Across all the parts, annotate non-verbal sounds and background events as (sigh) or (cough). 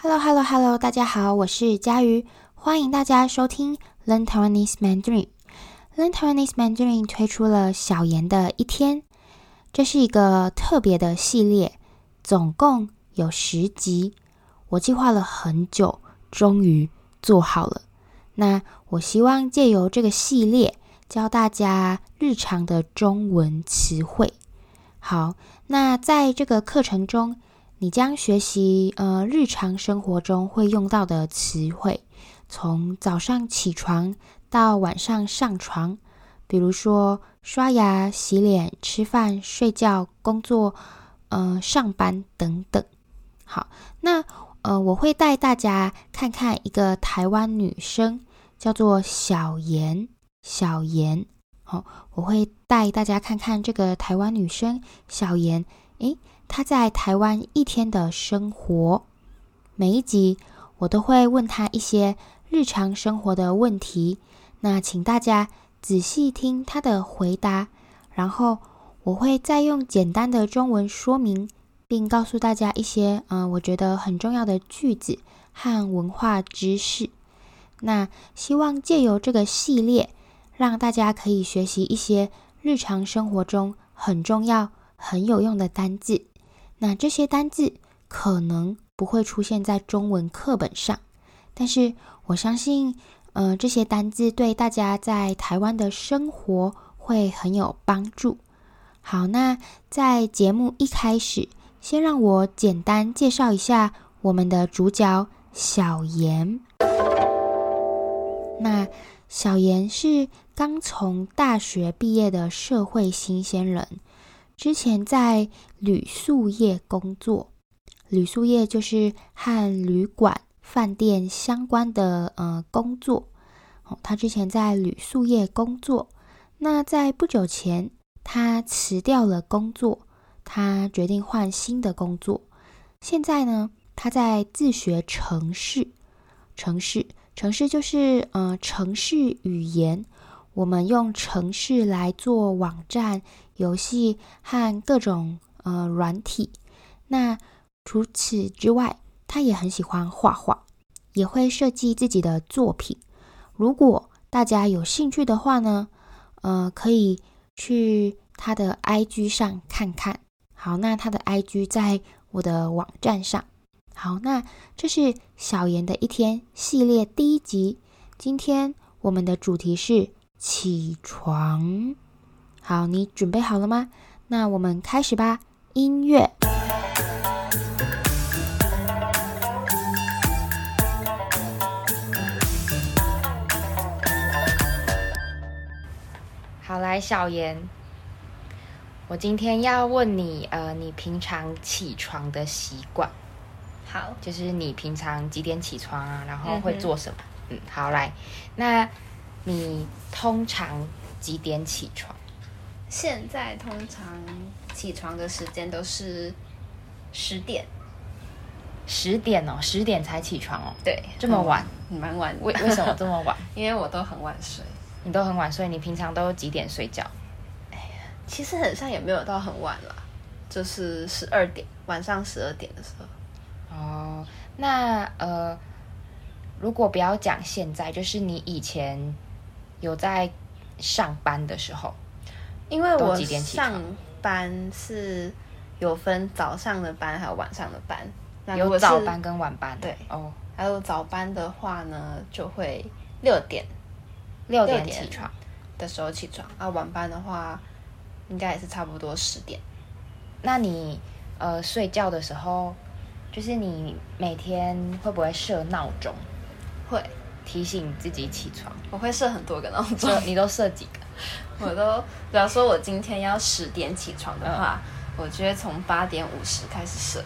Hello，Hello，Hello，大家好，我是佳瑜，欢迎大家收听 Learn Taiwanese Mandarin。Learn Taiwanese Mandarin 推出了小妍的一天，这是一个特别的系列，总共有十集，我计划了很久，终于做好了。那我希望借由这个系列，教大家日常的中文词汇。好，那在这个课程中，你将学习呃日常生活中会用到的词汇，从早上起床到晚上上床，比如说刷牙、洗脸、吃饭、睡觉、工作、呃上班等等。好，那呃我会带大家看看一个台湾女生，叫做小妍。小妍，好，我会带大家看看这个台湾女生小妍。诶，他在台湾一天的生活，每一集我都会问他一些日常生活的问题。那请大家仔细听他的回答，然后我会再用简单的中文说明，并告诉大家一些嗯、我觉得很重要的句子和文化知识。那希望借由这个系列，让大家可以学习一些日常生活中很重要，很有用的单字，那这些单字可能不会出现在中文课本上，但是我相信，呃，这些单字对大家在台湾的生活会很有帮助。好，那在节目一开始，先让我简单介绍一下我们的主角小妍。那小妍是刚从大学毕业的社会新鲜人。之前在旅宿业工作，旅宿业就是和旅馆、饭店相关的呃工作。哦，他之前在旅宿业工作，那在不久前，他辞掉了工作，他决定换新的工作。现在呢，他在自学程式，程式，程式就是呃程式语言。我们用程式来做网站、游戏和各种呃软体。那除此之外，他也很喜欢画画，也会设计自己的作品。如果大家有兴趣的话呢，呃，可以去他的 IG 上看看。好，那他的 IG 在我的网站上。好，那这是小妍的一天系列第一集。今天我们的主题是。起床，好，你准备好了吗？那我们开始吧。音乐，好，来，小妍，我今天要问你，呃，你平常起床的习惯？好，就是你平常几点起床啊？然后会做什么？嗯，嗯，好，来，那。你通常几点起床？现在通常起床的时间都是十点。十点哦，十点才起床哦。对，这么晚，蛮晚。为为什么这么晚？(laughs) 因为我都很晚睡。你都很晚睡？你平常都几点睡觉？哎呀，其实很像也没有到很晚啦，就是十二点，晚上十二点的时候。哦，那呃，如果不要讲现在，就是你以前。有在上班的时候，因为我上班是有分早上的班还有晚上的班，有早班跟晚班。对哦，还有早班的话呢，就会六点六点起床的时候起床啊。晚班的话，应该也是差不多十点。那你呃睡觉的时候，就是你每天会不会设闹钟？会。提醒自己起床，我会设很多个闹钟。你都设几个？(laughs) 我都，比方说，我今天要十点起床的话，嗯、我就会从八点五十开始设，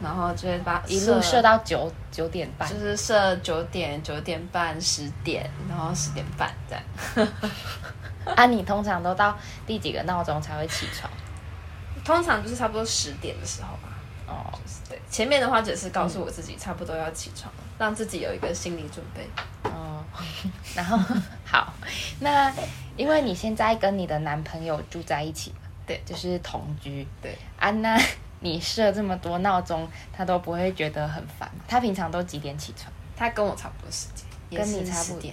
然后就会把一路设到九九点半，就是设九点、九点半、十点，然后十点半这样。(laughs) 啊，你通常都到第几个闹钟才会起床？通常就是差不多十点的时候吧。哦，就是对。前面的话只是告诉我自己差不多要起床，嗯、让自己有一个心理准备。哦，(laughs) 然后 (laughs) 好，那因为你现在跟你的男朋友住在一起嘛，对，就是同居。对，啊，那你设这么多闹钟，他都不会觉得很烦。他平常都几点起床？他跟我差不多时间，跟你差不多。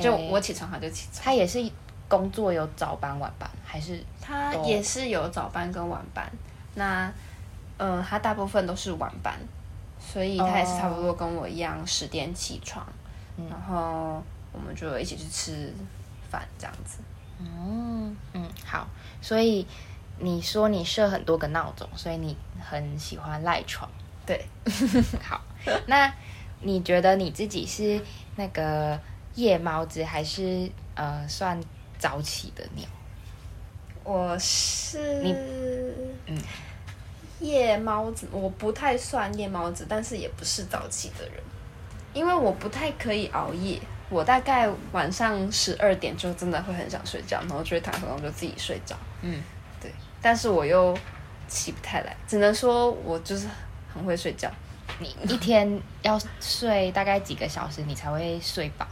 就我起床，他就起床。他也是工作有早班晚班，还是他也是有早班跟晚班？那嗯、呃，他大部分都是晚班，所以他也是差不多跟我一样十点起床，嗯、然后我们就一起去吃饭这样子。嗯嗯，好。所以你说你设很多个闹钟，所以你很喜欢赖床。对，(laughs) 好。那你觉得你自己是那个？夜猫子还是呃算早起的鸟？我是你嗯夜猫子，我不太算夜猫子，但是也不是早起的人，因为我不太可以熬夜。我大概晚上十二点就真的会很想睡觉，然后就会躺床上就自己睡着。嗯，对，但是我又起不太来，只能说我就是很会睡觉。你一天要睡大概几个小时，你才会睡饱？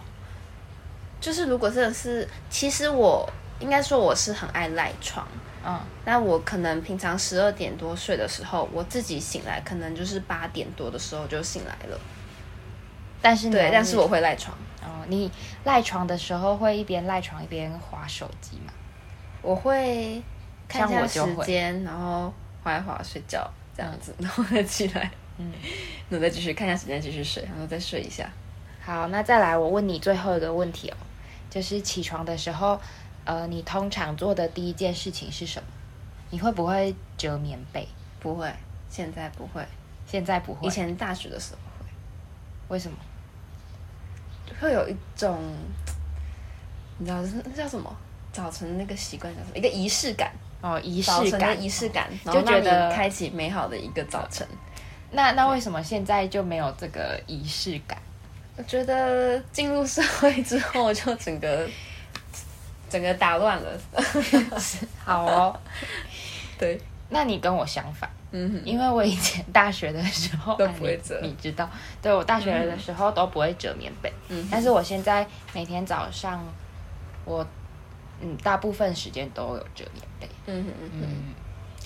就是如果真的是，其实我应该说我是很爱赖床，嗯，那我可能平常十二点多睡的时候，我自己醒来可能就是八点多的时候就醒来了。但是对，但是我会赖床。哦，你赖床的时候会一边赖床一边划手机吗？我会看一下时间，然后划一划睡觉这样子，然后再起来，嗯，(laughs) 然后再继续看一下时间，继续睡，然后再睡一下。好，那再来，我问你最后一个问题哦。就是起床的时候，呃，你通常做的第一件事情是什么？你会不会折棉被？不会，现在不会，现在不会。以前大学的时候会。为什么？会有一种，你知道那叫什么？早晨那个习惯叫什么？一个仪式感哦，仪式感，仪式感，就觉得开启美好的一个早晨。那那为什么现在就没有这个仪式感？我觉得进入社会之后，就整个整个打乱了。(laughs) 好哦，对，那你跟我相反，嗯哼，因为我以前大学的时候都不会折，你知道，对，我大学的时候都不会折棉被，嗯，但是我现在每天早上，我嗯大部分时间都有折棉被，嗯哼嗯哼，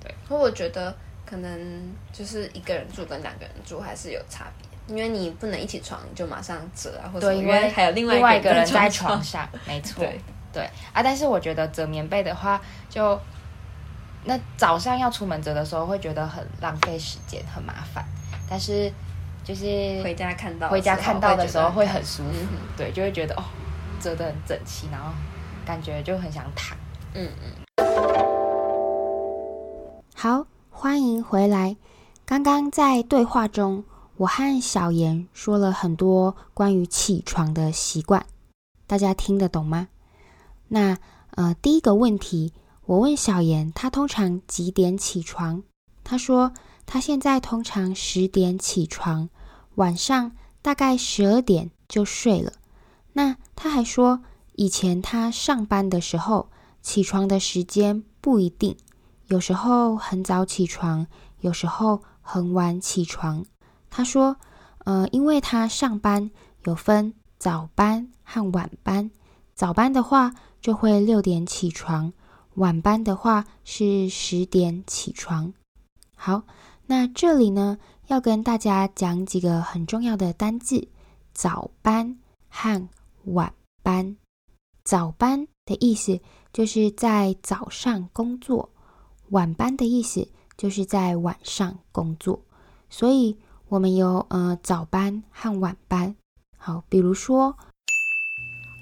对，所以我觉得可能就是一个人住跟两个人住还是有差别。因为你不能一起床就马上折啊，或者因为还有另外一个人在床上，没错，对，对。啊。但是我觉得折棉被的话，就那早上要出门折的时候会觉得很浪费时间，很麻烦。但是就是回家看到回家看到的时候会很舒服，嗯、对，就会觉得哦，折得很整齐，然后感觉就很想躺。嗯嗯。好，欢迎回来。刚刚在对话中。我和小妍说了很多关于起床的习惯，大家听得懂吗？那呃，第一个问题，我问小妍，她通常几点起床？她说她现在通常十点起床，晚上大概十二点就睡了。那她还说，以前她上班的时候，起床的时间不一定，有时候很早起床，有时候很晚起床。她说：“呃，因为她上班有分早班和晚班，早班的话就会六点起床，晚班的话是十点起床。好，那这里呢，要跟大家讲几个很重要的单字：早班和晚班。早班的意思就是在早上工作，晚班的意思就是在晚上工作，所以。”我们有呃早班和晚班，好，比如说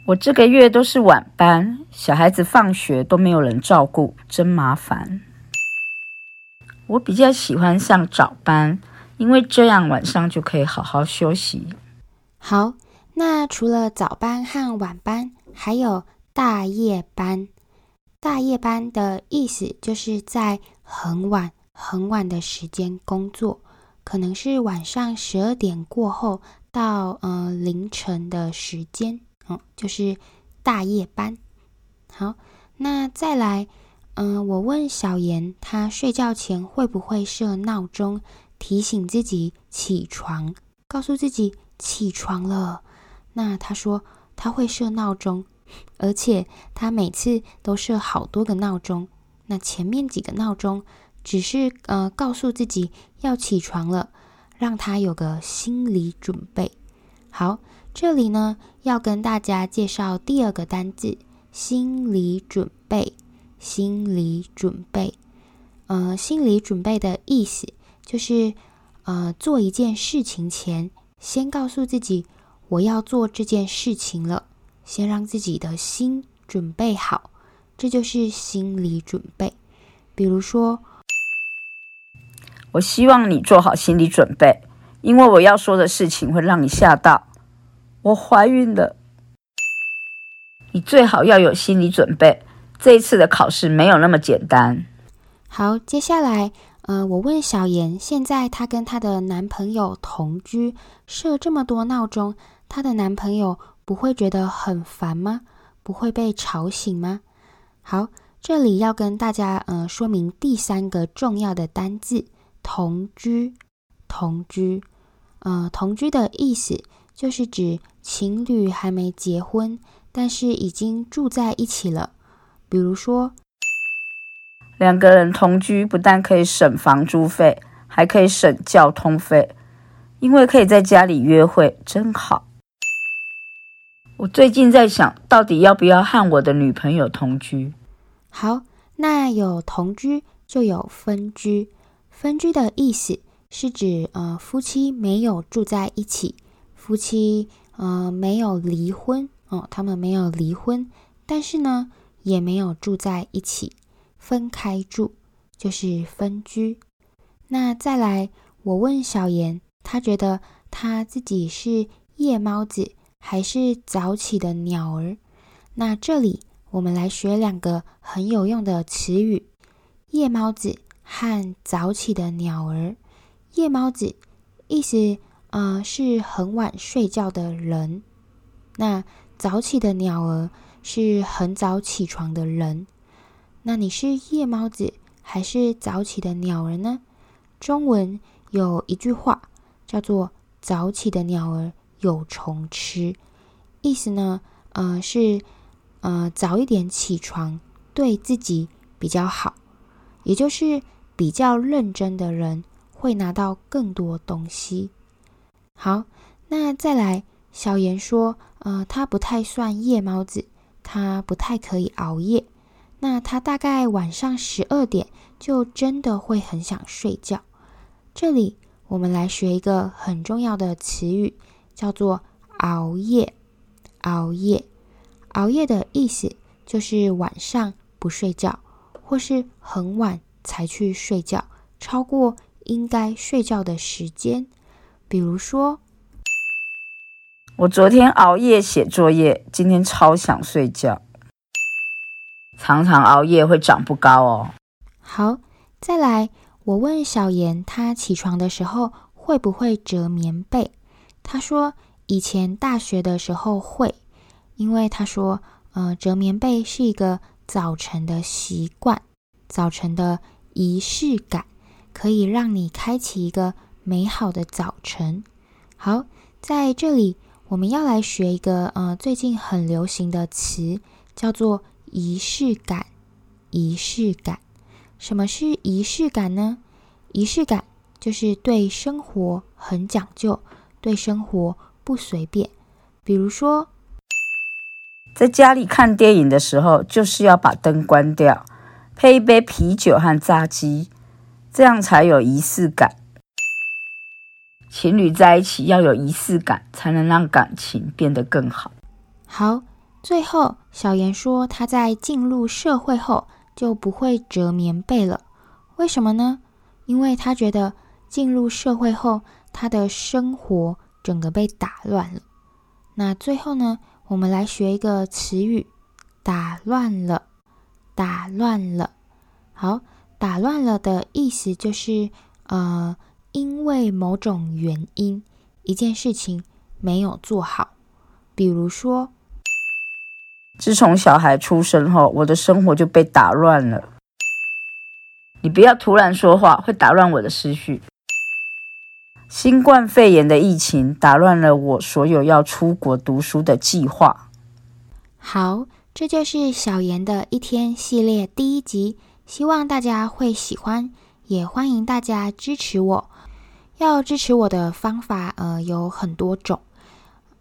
我这个月都是晚班，小孩子放学都没有人照顾，真麻烦。我比较喜欢上早班，因为这样晚上就可以好好休息。好，那除了早班和晚班，还有大夜班。大夜班的意思就是在很晚很晚的时间工作。可能是晚上十二点过后到呃凌晨的时间，嗯，就是大夜班。好，那再来，嗯、我问小妍，她睡觉前会不会设闹钟提醒自己起床，告诉自己起床了？那她说她会设闹钟，而且她每次都设好多个闹钟。那前面几个闹钟只是呃告诉自己要起床了，让他有个心理准备。好，这里呢要跟大家介绍第二个单字“心理准备”。心理准备，呃，心理准备的意思就是，呃，做一件事情前，先告诉自己我要做这件事情了，先让自己的心准备好，这就是心理准备。比如说，我希望你做好心理准备，因为我要说的事情会让你吓到。我怀孕了，你最好要有心理准备。这一次的考试没有那么简单。好，接下来，呃，我问小妍，现在她跟她的男朋友同居，设这么多闹钟，她的男朋友不会觉得很烦吗？不会被吵醒吗？好，这里要跟大家，呃，说明第三个重要的单字“同居”。同居，呃，同居的意思就是指情侣还没结婚，但是已经住在一起了。比如说，两个人同居不但可以省房租费，还可以省交通费，因为可以在家里约会，真好。我最近在想，到底要不要和我的女朋友同居？好，那有同居就有分居。分居的意思是指，呃，夫妻没有住在一起，夫妻呃没有离婚他们没有离婚，但是呢。也没有住在一起，分开住就是分居。那再来，我问小妍，她觉得她自己是夜猫子还是早起的鸟儿？那这里我们来学两个很有用的词语：夜猫子和早起的鸟儿。夜猫子意思，呃，是很晚睡觉的人。那早起的鸟儿。是很早起床的人，那你是夜猫子还是早起的鸟儿呢？中文有一句话叫做“早起的鸟儿有虫吃”，意思呢，呃，是呃早一点起床对自己比较好，也就是比较认真的人会拿到更多东西。好，那再来，小妍说，呃，他不太算夜猫子。他不太可以熬夜，那他大概晚上十二点就真的会很想睡觉。这里我们来学一个很重要的词语，叫做熬夜。熬夜，熬夜的意思就是晚上不睡觉，或是很晚才去睡觉，超过应该睡觉的时间。比如说。我昨天熬夜写作业，今天超想睡觉。常常熬夜会长不高哦。好，再来，我问小妍，她起床的时候会不会折棉被？她说以前大学的时候会，因为她说，呃，折棉被是一个早晨的习惯，早晨的仪式感，可以让你开启一个美好的早晨。好，在这里。我们要来学一个呃最近很流行的词，叫做仪式感。仪式感，什么是仪式感呢？仪式感就是对生活很讲究，对生活不随便。比如说，在家里看电影的时候，就是要把灯关掉，配一杯啤酒和炸鸡，这样才有仪式感。情侣在一起要有仪式感，才能让感情变得更好。好，最后小妍说，她在进入社会后就不会折棉被了。为什么呢？因为她觉得进入社会后，她的生活整个被打乱了。那最后呢，我们来学一个词语：打乱了，打乱了。好，打乱了的意思就是，呃。因为某种原因，一件事情没有做好，比如说，自从小孩出生后，我的生活就被打乱了。你不要突然说话，会打乱我的思绪。新冠肺炎的疫情打乱了我所有要出国读书的计划。好，这就是小妍的一天系列第一集，希望大家会喜欢。也欢迎大家支持我。要支持我的方法，呃，有很多种。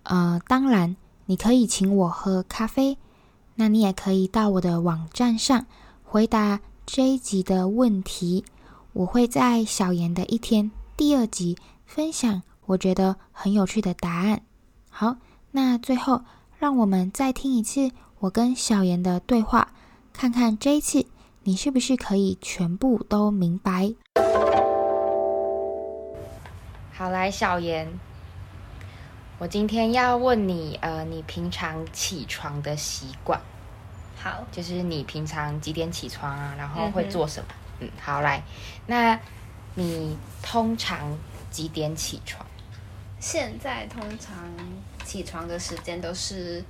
呃，当然，你可以请我喝咖啡，那你也可以到我的网站上回答这一集的问题。我会在小妍的一天第二集分享我觉得很有趣的答案。好，那最后让我们再听一次我跟小妍的对话，看看这一次你是不是可以全部都明白。好，来，小严，我今天要问你，呃，你平常起床的习惯？好，就是你平常几点起床啊？然后会做什么？嗯，嗯，好，来，那你通常几点起床？现在通常起床的时间都是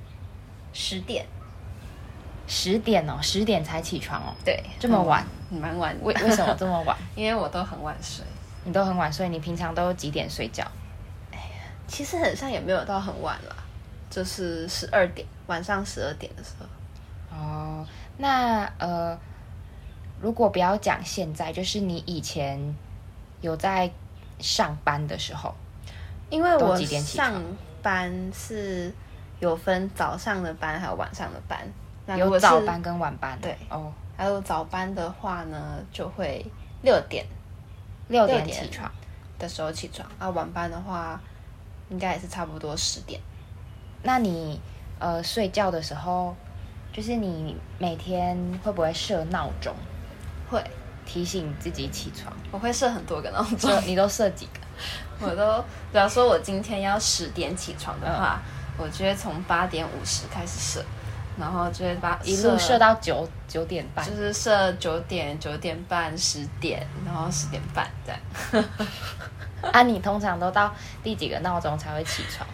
十点，十点哦，十点才起床哦？对，这么晚，蛮晚。为为什么这么晚？(laughs) 因为我都很晚睡。你都很晚睡，你平常都几点睡觉？哎呀，其实很像也没有到很晚啦，就是十二点，晚上十二点的时候。哦，那呃，如果不要讲现在，就是你以前有在上班的时候，因为我上班是有分早上的班还有晚上的班，那有早班跟晚班。对哦，还有早班的话呢，就会六点。六点起床的时候起床啊，晚班的话应该也是差不多十点。那你呃睡觉的时候，就是你每天会不会设闹钟？会提醒自己起床。我会设很多个闹钟，你都设几个？(laughs) 我都，比方说我今天要十点起床的话，嗯、我就会从八点五十开始设。然后就会把一路射到九九点半，就是射九点、九点半、十点，然后十点半这样。(laughs) 啊，你通常都到第几个闹钟才会起床？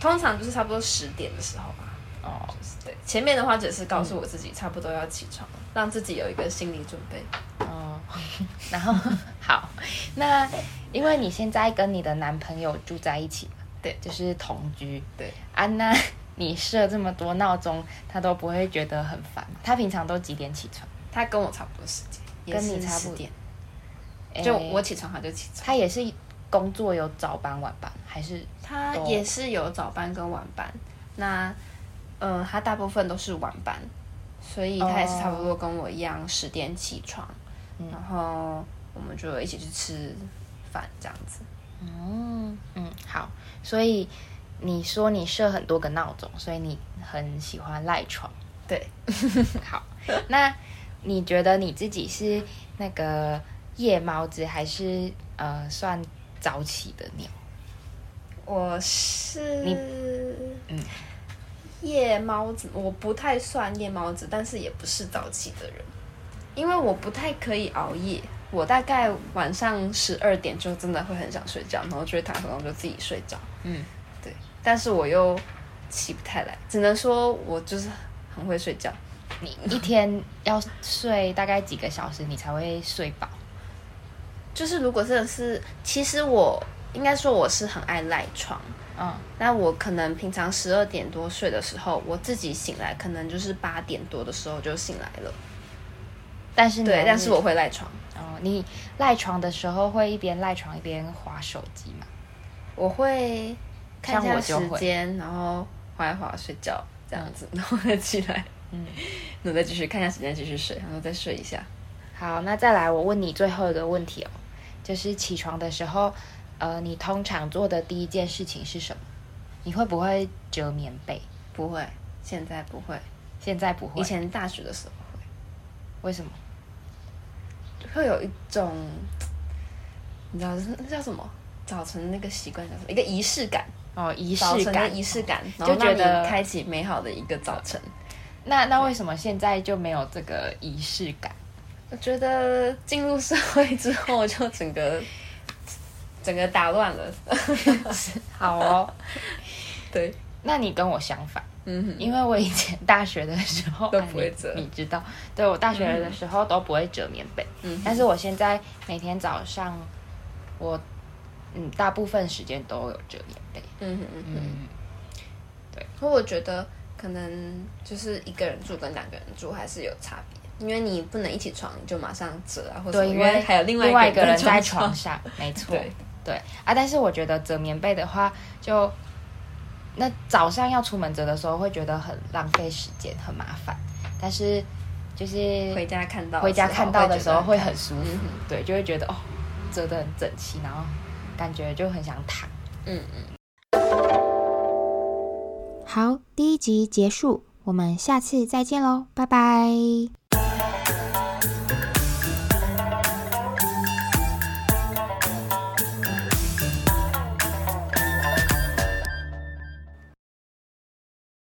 通常就是差不多十点的时候吧。哦，就是对。前面的话只是告诉我自己差不多要起床，嗯、让自己有一个心理准备。哦，(laughs) 然后 (laughs) 好，那因为你现在跟你的男朋友住在一起，对，就是同居，对，安娜。你设这么多闹钟，他都不会觉得很烦。他平常都几点起床？他跟我差不多时间，跟你差不多。就我起床，他就起床。他也是工作有早班晚班，还是他也是有早班跟晚班？那呃，他大部分都是晚班，所以他也是差不多跟我一样十点起床，哦、然后我们就一起去吃饭这样子。嗯嗯，好，所以。你说你设很多个闹钟，所以你很喜欢赖床。对，(laughs) 好。那你觉得你自己是那个夜猫子，还是呃算早起的鸟？我是你嗯夜猫子，我不太算夜猫子，但是也不是早起的人，因为我不太可以熬夜。我大概晚上十二点就真的会很想睡觉，然后就会躺床上就自己睡着。嗯。但是我又起不太来，只能说我就是很会睡觉。你一天要睡大概几个小时，你才会睡饱？就是如果真的是，其实我应该说我是很爱赖床。嗯，那我可能平常十二点多睡的时候，我自己醒来可能就是八点多的时候就醒来了。但是对，但是我会赖床。哦，你赖床的时候会一边赖床一边划手机吗？我会。看一下时间，然后划一划睡觉，这样子，然后再起来，嗯，(laughs) 然后再继续看一下时间，继续睡，然后再睡一下。好，那再来，我问你最后一个问题哦，就是起床的时候，呃，你通常做的第一件事情是什么？你会不会折棉被？不会，现在不会，现在不会。以前大学的时候会。为什么？会有一种，你知道那叫什么？早晨那个习惯叫什么？一个仪式感。哦，仪式感，仪式感，就觉得开启美好的一个早晨。那那为什么现在就没有这个仪式感？我觉得进入社会之后，就整个 (laughs) 整个打乱了。(laughs) 好哦，对，那你跟我相反，嗯哼，因为我以前大学的时候都不会折，你知道，对，我大学的时候都不会折棉被，嗯，但是我现在每天早上我。嗯，大部分时间都有折棉被。嗯哼嗯嗯，对。不过我觉得可能就是一个人住跟两个人住还是有差别。因为你不能一起床就马上折啊，或者对，因为还有另外另外一个人在床床上，没 (laughs) 错，对对啊。但是我觉得折棉被的话，就那早上要出门折的时候，会觉得很浪费时间，很麻烦。但是就是回家看到回家看到的时候会很舒服，嗯、对，就会觉得哦，折得很整齐，然后感觉就很想躺。嗯嗯。好，第一集结束，我们下次再见喽，拜拜。